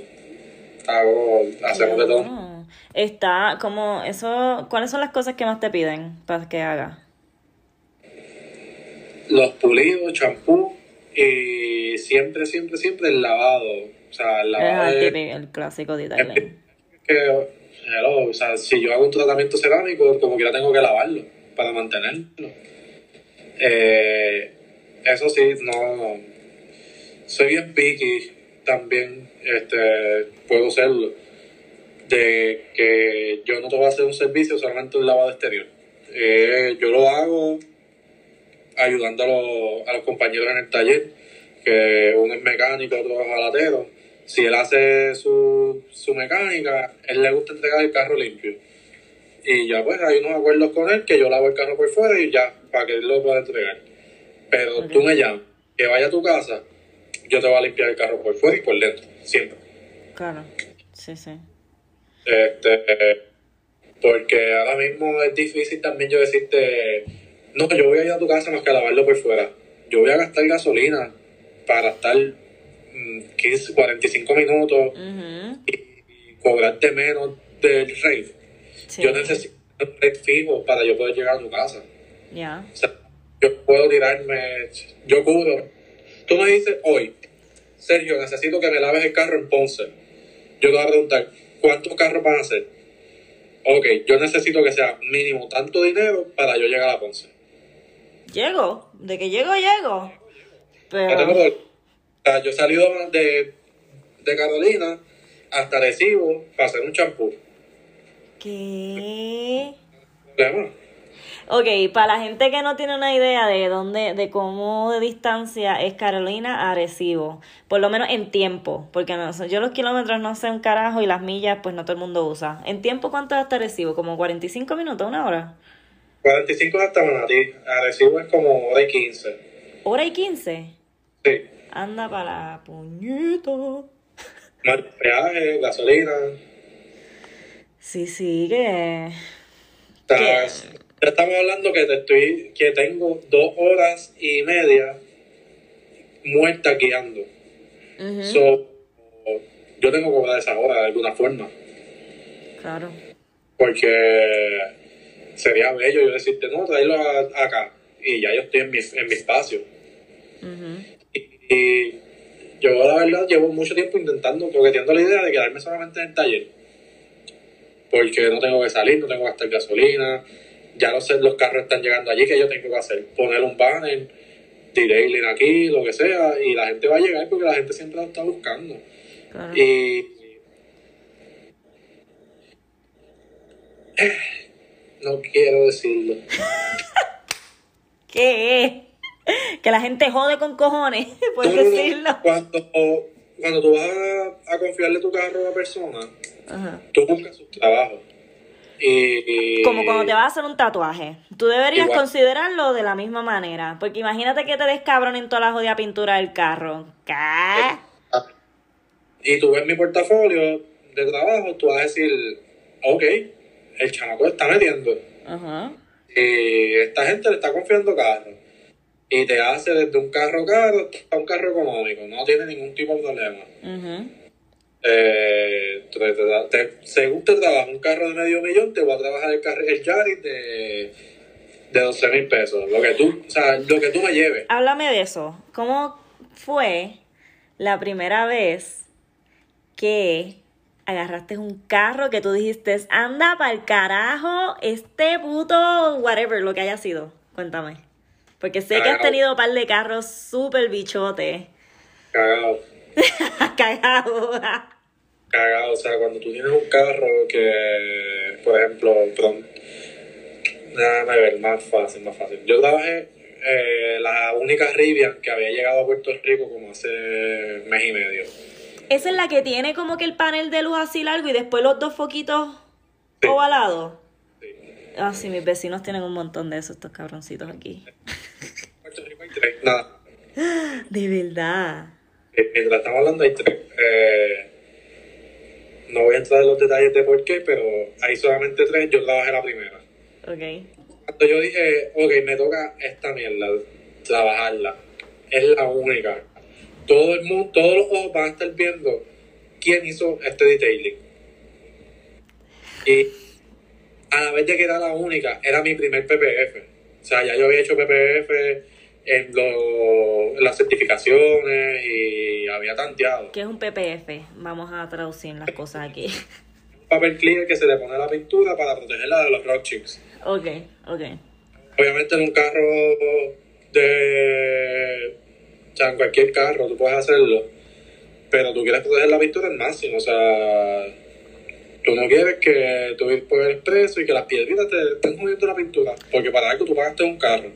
Hago, hacemos de todo. Está como eso, ¿cuáles son las cosas que más te piden para que haga? Los pulidos, champú y siempre, siempre, siempre el lavado. O sea, el lavado. Es el, clásico de Thailand. Que, o sea, si yo hago un tratamiento cerámico, como quiera tengo que lavarlo para mantenerlo. Eh, eso sí, no. Soy bien picky también, este, puedo serlo. De que yo no te voy a hacer un servicio solamente un lavado exterior. Eh, yo lo hago ayudando a los, compañeros en el taller, que uno es mecánico, otro es jalatero. Si él hace su, su mecánica, él le gusta entregar el carro limpio. Y ya pues hay unos acuerdos con él que yo lavo el carro por fuera y ya, para que él lo pueda entregar. Pero tú me llamas, que vaya a tu casa, yo te voy a limpiar el carro por fuera y por dentro, siempre. Claro, sí, sí. Este, porque ahora mismo es difícil también yo decirte, no, yo voy a ir a tu casa más que a lavarlo por fuera. Yo voy a gastar gasolina para estar 15, 45 minutos y, cobrarte menos del rate. Yo necesito un rate fijo para yo poder llegar a tu casa. Ya. O sea, yo puedo tirarme, yo cubro. Tú me dices hoy, Sergio, necesito que me laves el carro en Ponce. Yo te voy a preguntar, ¿cuántos carros van a hacer? Ok, yo necesito que sea mínimo tanto dinero para yo llegar a Ponce. Llego, de que llego, llego. Pero... O sea, yo he salido de, de Carolina hasta Recibo para hacer un champú. ¿Qué? ¿Problema? Ok, para la gente que no tiene una idea de dónde, de cómo de distancia es Carolina a Arecibo, por lo menos en tiempo, porque no, yo los kilómetros no sé un carajo y las millas pues no todo el mundo usa. ¿En tiempo cuánto es hasta Arecibo? ¿Como 45 minutos, una hora? 45 hasta Manatí, Arecibo es como hora y 15. ¿Hora y 15? Sí. Anda para la puñeta. Más peaje, gasolina. Sí, sí, que... ya estamos hablando que te estoy, que tengo dos horas y media muerta guiando. So, yo tengo que cobrar esa hora de alguna forma. Claro. Porque sería bello yo decirte, no, tráelo a- acá. Y ya yo estoy en mi, en mi espacio. Y yo, la verdad, llevo mucho tiempo intentando, coqueteando la idea de quedarme solamente en el taller. Porque no tengo que salir, no tengo que gastar gasolina. Ya los, los carros están llegando allí, que yo tengo que hacer? Poner un banner, detailing aquí, lo que sea, y la gente va a llegar porque la gente siempre lo está buscando. Claro. Y. No quiero decirlo. ¿Qué? Que la gente jode con cojones, puedes No, decirlo. Cuando, cuando tú vas a, a confiarle tu carro a una persona, Ajá. tú buscas sus trabajos. Y- Como cuando te vas a hacer un tatuaje. Tú deberías Igual. considerarlo de la misma manera. Porque imagínate que te descabronen toda la jodida pintura del carro. ¿Qué? Y tú ves mi portafolio de trabajo, tú vas a decir, ok, el chamaco está metiendo. Ajá. Y esta gente le está confiando carro. Y te hace desde un carro caro hasta un carro económico. No tiene ningún tipo de problema. Ujú. Eh, te- te- te- según te trabaja un carro de medio millón, te va a trabajar el, carro, el Yaris de, de 12 mil pesos. Lo que, tú, o sea, lo que tú me lleves. Háblame de eso. ¿Cómo fue la primera vez que agarraste un carro que tú dijiste, anda para el carajo, este puto, whatever, lo que haya sido? Cuéntame. Porque sé que has Cagao. tenido un par de carros súper bichotes. Cagado. Cagado. Cagado. O sea, cuando tú tienes un carro que, por ejemplo, pronto. Déjame ver, más fácil, más fácil. Yo trabajé eh, la única Rivian que había llegado a Puerto Rico como hace mes y medio. Esa es la que tiene como que el panel de luz así largo y después los dos foquitos Sí. ovalados. Sí. Ah, sí, mis vecinos tienen un montón de esos, estos cabroncitos aquí. Puerto Rico hay tres. Nada. De verdad. Eh, Mientras estamos hablando hay tres. Eh, no voy a entrar en los detalles de por qué, pero hay solamente tres. Yo trabajé la primera. Ok. Cuando yo dije, ok, me toca esta mierda, trabajarla, es la única. Todo el mundo, todos los ojos van a estar viendo quién hizo este detailing. Y a la vez de que era la única, era mi primer PPF. O sea, ya yo había hecho PPF en, lo- en las certificaciones y había tanteado. ¿Qué es un PPF? Vamos a traducir las cosas aquí. Un papel clear que se le pone a la pintura para protegerla de los rock chips. Ok, ok. Obviamente en un carro de... O sea, en cualquier carro tú puedes hacerlo, pero tú quieres proteger la pintura al máximo, o sea... Tú no quieres que tú ir por el expreso y que las piedritas te estén jodiendo la pintura, porque para algo tú pagaste un carro.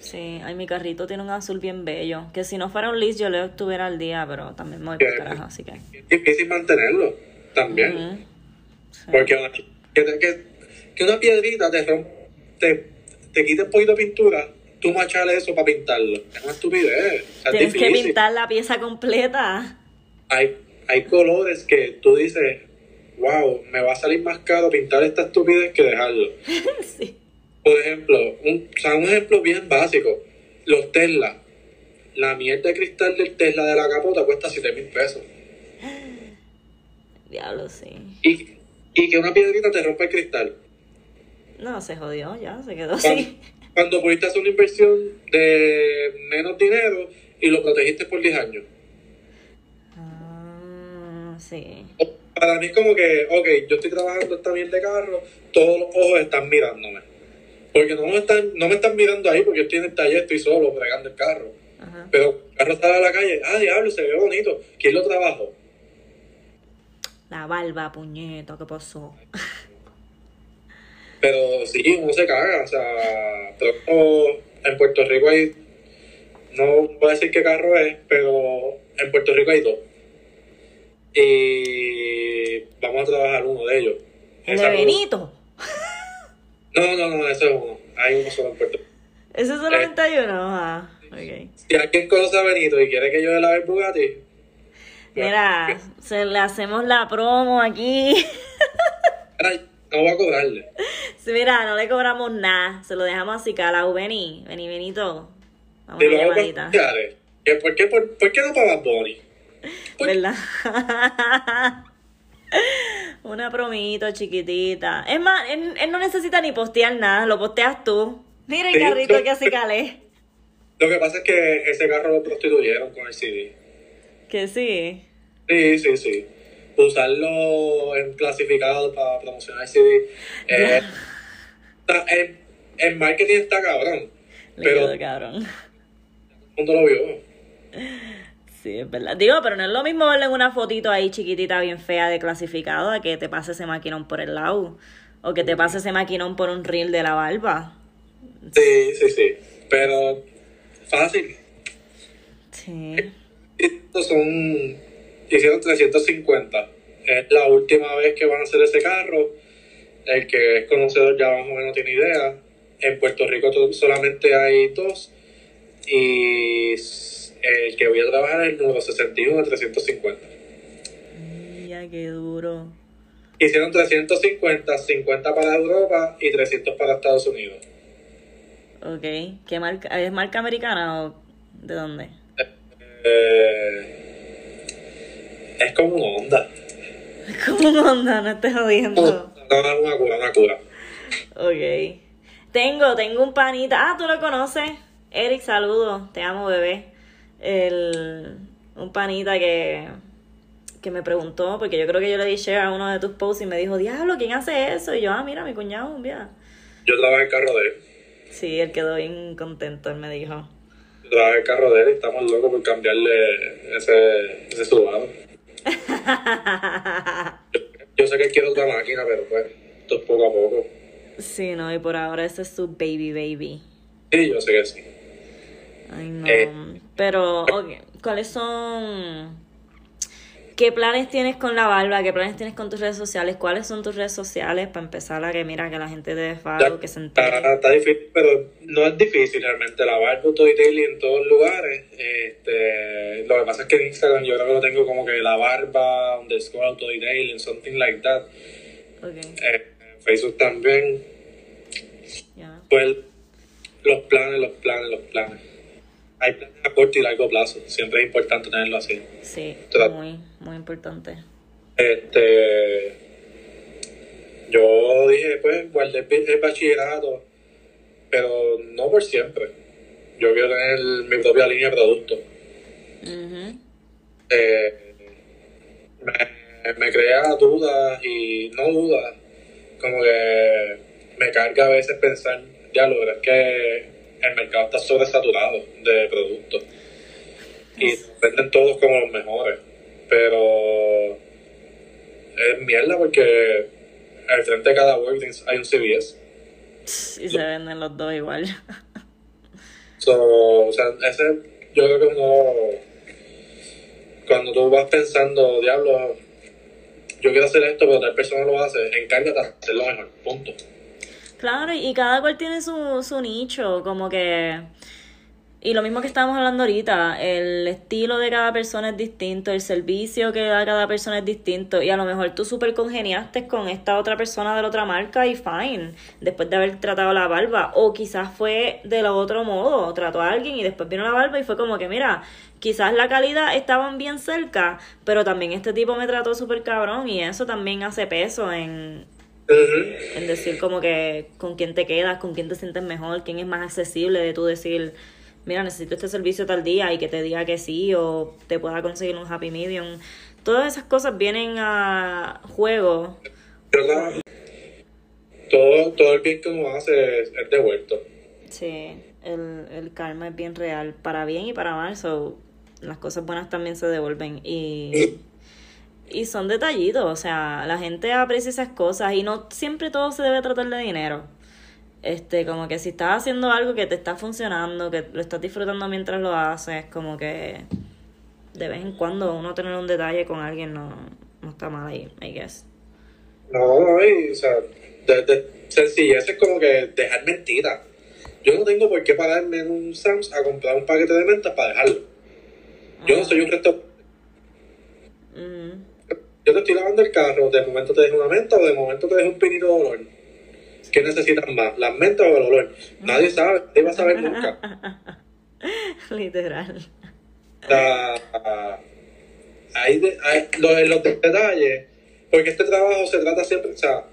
Sí, ay, mi carrito tiene un azul bien bello. Que si no fuera un lis, yo le estuviera al día, pero también me voy por carajo, así que. Es difícil mantenerlo también. Sí. Porque una, que, que, que una piedrita te, rom- te, te quite un poquito de pintura, tú machale eso para pintarlo. Es una estupidez. O sea, es Tienes que pintar la pieza completa. Hay, hay colores que tú dices, wow, me va a salir más caro pintar esta estupidez que dejarlo. sí. Por ejemplo, un, o sea, un ejemplo bien básico, los Tesla. La mierda de cristal del Tesla de la capota cuesta 7 mil pesos. Diablo, sí. Y, y que una piedrita te rompa el cristal. No, se jodió, ya, se quedó Cuando, así. cuando pudiste hacer una inversión de menos dinero y lo protegiste por 10 años. Ah, sí. Para mí es como que, ok, yo estoy trabajando esta mierda de carro, todos los ojos están mirándome. Porque no me están, no me están mirando ahí porque yo estoy en el taller, estoy solo bregando el carro. Ajá. Pero el carro sale a la calle, ah, diablo, se ve bonito. ¿Quién lo trabajó? La barba, puñeta, ¿qué pasó? Pero sí, uno se caga, o sea, pero en Puerto Rico hay, no voy a decir qué carro es, pero en Puerto Rico hay dos. Y vamos a trabajar uno de ellos. El de. Benito. No, no, no, ese es uno. Hay uno solo en Puerto Rico. ¿Ese es solamente hay uno? Ah, ok. Si alguien conoce a Benito y quiere que yo le lave el Bugatti, Mira, se le hacemos la promo aquí. mira, no voy a cobrarle. Sí, Mira, no le cobramos nada. Se lo dejamos así, calado. Vení, vení, Benito. Vamos a llamadita. ¿que ¿por, qué, por, por qué no pagas Bonnie? Pues- ¿Verdad? Una promito chiquitita. Es más, él, él no necesita ni postear nada, lo posteas tú. Mira el Sí, carrito que así calé. Lo que pasa es que ese carro lo prostituyeron con el CD. Que sí. Sí, sí, sí. Usarlo en clasificado para promocionar el CD. Eh, el, el marketing está cabrón, Le pero cabrón. todo el mundo lo vio. Sí, es verdad. Digo, pero no es lo mismo verle una fotito ahí chiquitita, bien fea de clasificado, a que te pase ese maquinón por el lado. O que te pase ese maquinón por un reel de la barba. Sí, sí, sí. Pero fácil. Sí. Estos son. Hicieron 350. Es la última vez que van a hacer ese carro. El que es conocedor ya más o menos tiene idea. En Puerto Rico solamente hay dos. Y el que voy a trabajar es el número 61 de 350. Ya, qué duro. Hicieron 350, 50 para Europa y 300 para Estados Unidos. Ok. ¿Qué marca? ¿Es marca americana o de dónde? Eh, es como una onda. ¿Cómo onda? No estés jodiendo. No, una cura, una cura. Ok. Tengo, tengo un panita. Ah, tú lo conoces. Eric, saludo. Te amo, bebé. El, un panita que, que me preguntó, porque yo creo que yo le di share a uno de tus posts y me dijo, diablo, ¿quién hace eso? Y yo, ah, mira, mi cuñado, mira. Yo trabajé el carro de él. Sí, él quedó bien contento, él me dijo. Yo trabajé el carro de él y estamos locos por cambiarle ese, ese Subaru. Yo sé que él quiere otra máquina, pero pues, esto es poco a poco. sí, no, y por ahora ese es su baby baby. Sí, yo sé que sí. Ay, no. Eh. Pero, ok, ¿cuáles son... ¿Qué planes tienes con la barba? ¿Qué planes tienes con tus redes sociales? ¿Cuáles son tus redes sociales para empezar a que mira que la gente de follow, que se está, entere? está difícil, pero no es difícil realmente. Lavar Toy Daily en todos lugares. Este, lo que pasa es que en Instagram yo creo que lo tengo como que la barba, underscore Toy Daily, something like that. Ok, Eh, Facebook también. Pues los planes, los planes, los planes. Hay planes a corto y largo plazo. Siempre es importante tenerlo así. Sí, muy, muy importante. Este, yo dije, pues, guardé el, bachillerato, pero no por siempre. Yo quiero tener mi propia línea de productos. Ujú. Eh, me, me crea dudas y no dudas, como que me carga a veces pensar, ya lo verdad es que el mercado está sobresaturado de productos y venden todos como los mejores. Pero es mierda porque al frente de cada Walgreens hay un CVS. Y se venden los dos igual. So, o sea, ese, yo creo que uno, cuando tú vas pensando, diablo, yo quiero hacer esto, pero tal persona lo hace, encárgate de hacerlo mejor, punto. Claro, y cada cual tiene su, su nicho, como que... Y lo mismo que estábamos hablando ahorita, el estilo de cada persona es distinto, el servicio que da cada persona es distinto y a lo mejor tú súper congeniaste con esta otra persona de la otra marca y fine, después de haber tratado la barba o quizás fue de lo otro modo, trató a alguien y después vino la barba y fue como que mira, quizás la calidad estaban bien cerca, pero también este tipo me trató súper cabrón y eso también hace peso en, en decir como que con quién te quedas, con quién te sientes mejor, quién es más accesible de tú decir mira, necesito este servicio tal día y que te diga que sí o te pueda conseguir un happy medium. Todas esas cosas vienen a juego. Todo, todo el bien que uno hace es, devuelto. Sí, el, el karma es bien real, para bien y para mal, so, las cosas buenas también se devuelven y, y son detallitos, o sea, la gente aprecia esas cosas y no siempre todo se debe tratar de dinero este, como que si estás haciendo algo que te está funcionando, que lo estás disfrutando mientras lo haces, como que de vez en cuando uno tener un detalle con alguien no, no está mal ahí, I guess. No, no, o sea, de, de sencillez es como que dejar mentiras. Yo no tengo por qué pararme en un Sam's a comprar un paquete de mentas para dejarlo. Yo no soy un resto. Yo te estoy lavando el carro, de momento te dejo una menta o de momento te dejo un pinito de olor ¿Qué necesitan más? ¿Las mentas o el olor? Nadie sabe, nadie va a saber nunca. Literal. hay, hay los, los detalles, porque este trabajo se trata siempre, o sea,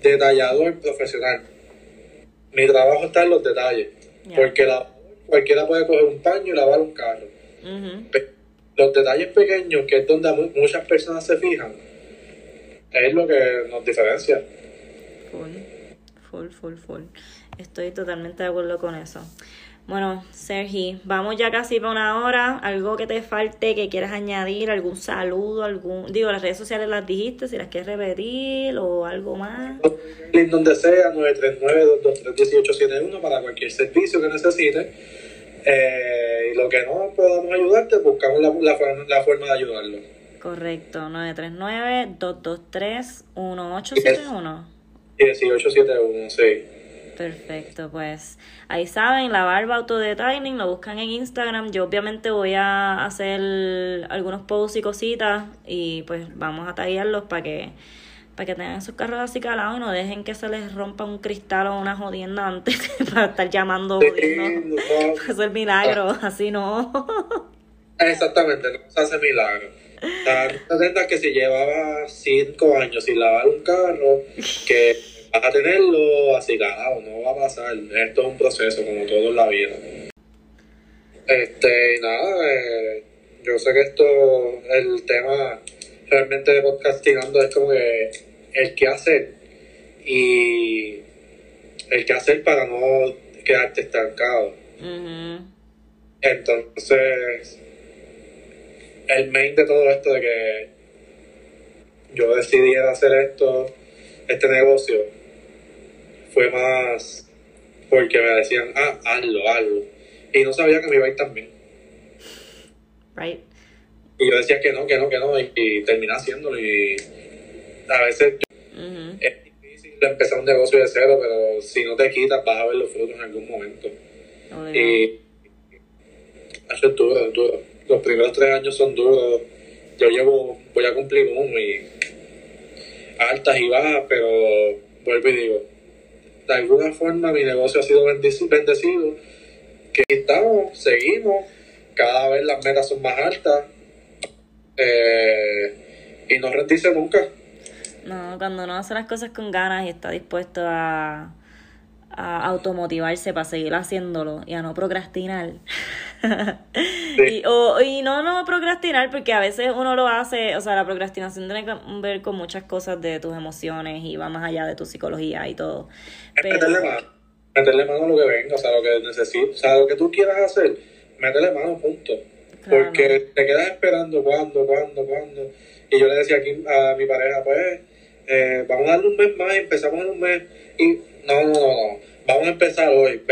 detallador profesional. Mi trabajo está en los detalles, porque la, cualquiera puede coger un paño y lavar un carro. Los detalles pequeños, que es donde muchas personas se fijan, es lo que nos diferencia full, full, full. Estoy totalmente de acuerdo con eso. Bueno, Sergi, vamos ya casi para una hora. ¿Algo que te falte, que quieras añadir? ¿Algún saludo? algún Digo, las redes sociales las dijiste, si las quieres repetir o algo más. Donde sea, 939-223-1871 para cualquier servicio que necesites. Eh, y lo que no podamos ayudarte, buscamos la, la, la forma de ayudarlo. Correcto, 939-223-1871. 1871, sí. Perfecto, pues ahí saben, la barba autodetailing, lo buscan en Instagram. Yo obviamente voy a hacer algunos posts y cositas y pues vamos a tallarlos para que para que tengan sus carros así calados y no dejen que se les rompa un cristal o una jodienda antes para estar llamando jodiendo. Sí, hacer milagro, así no. Exactamente, no se hace milagro. Tan que si llevaba cinco años sin lavar un carro, que vas a tenerlo así cagado, no va a pasar. Esto es un proceso, como todo en la vida. Este, nada, eh, yo sé que esto, el tema realmente de podcastingando es como que el que hacer y el que hacer para no quedarte estancado. Entonces, el main de todo esto de que yo decidí hacer esto, este negocio, fue más porque me decían, ah, hazlo, hazlo. Y no sabía que me iba a ir tan bien. Right. Y yo decía que no, que no, que no, y, y terminé haciéndolo. Y a veces es difícil empezar un negocio de cero, pero si no te quitas, vas a ver los frutos en algún momento. y eso es duro, es duro los primeros tres años son duros. Yo llevo, voy a cumplir uno y altas y bajas, pero vuelvo y digo, de alguna forma mi negocio ha sido bendecido, que estamos, seguimos, cada vez las metas son más altas eh, y no rendirse nunca. No, cuando uno hace las cosas con ganas y está dispuesto a, a automotivarse para seguir haciéndolo y a no procrastinar. y, o, y no, no procrastinar, porque a veces uno lo hace, o sea, la procrastinación tiene que ver con muchas cosas de tus emociones y va más allá de tu psicología y todo. Es meterle meterle mano a lo que venga, o sea, lo que necesites, o sea, lo que tú quieras hacer, métele mano, punto. Porque te quedas esperando cuándo, cuándo, cuándo. Y yo le decía aquí a mi pareja, pues, eh, vamos a darle un mes más, empezamos en un mes. Y no, no, no, no, vamos a empezar hoy.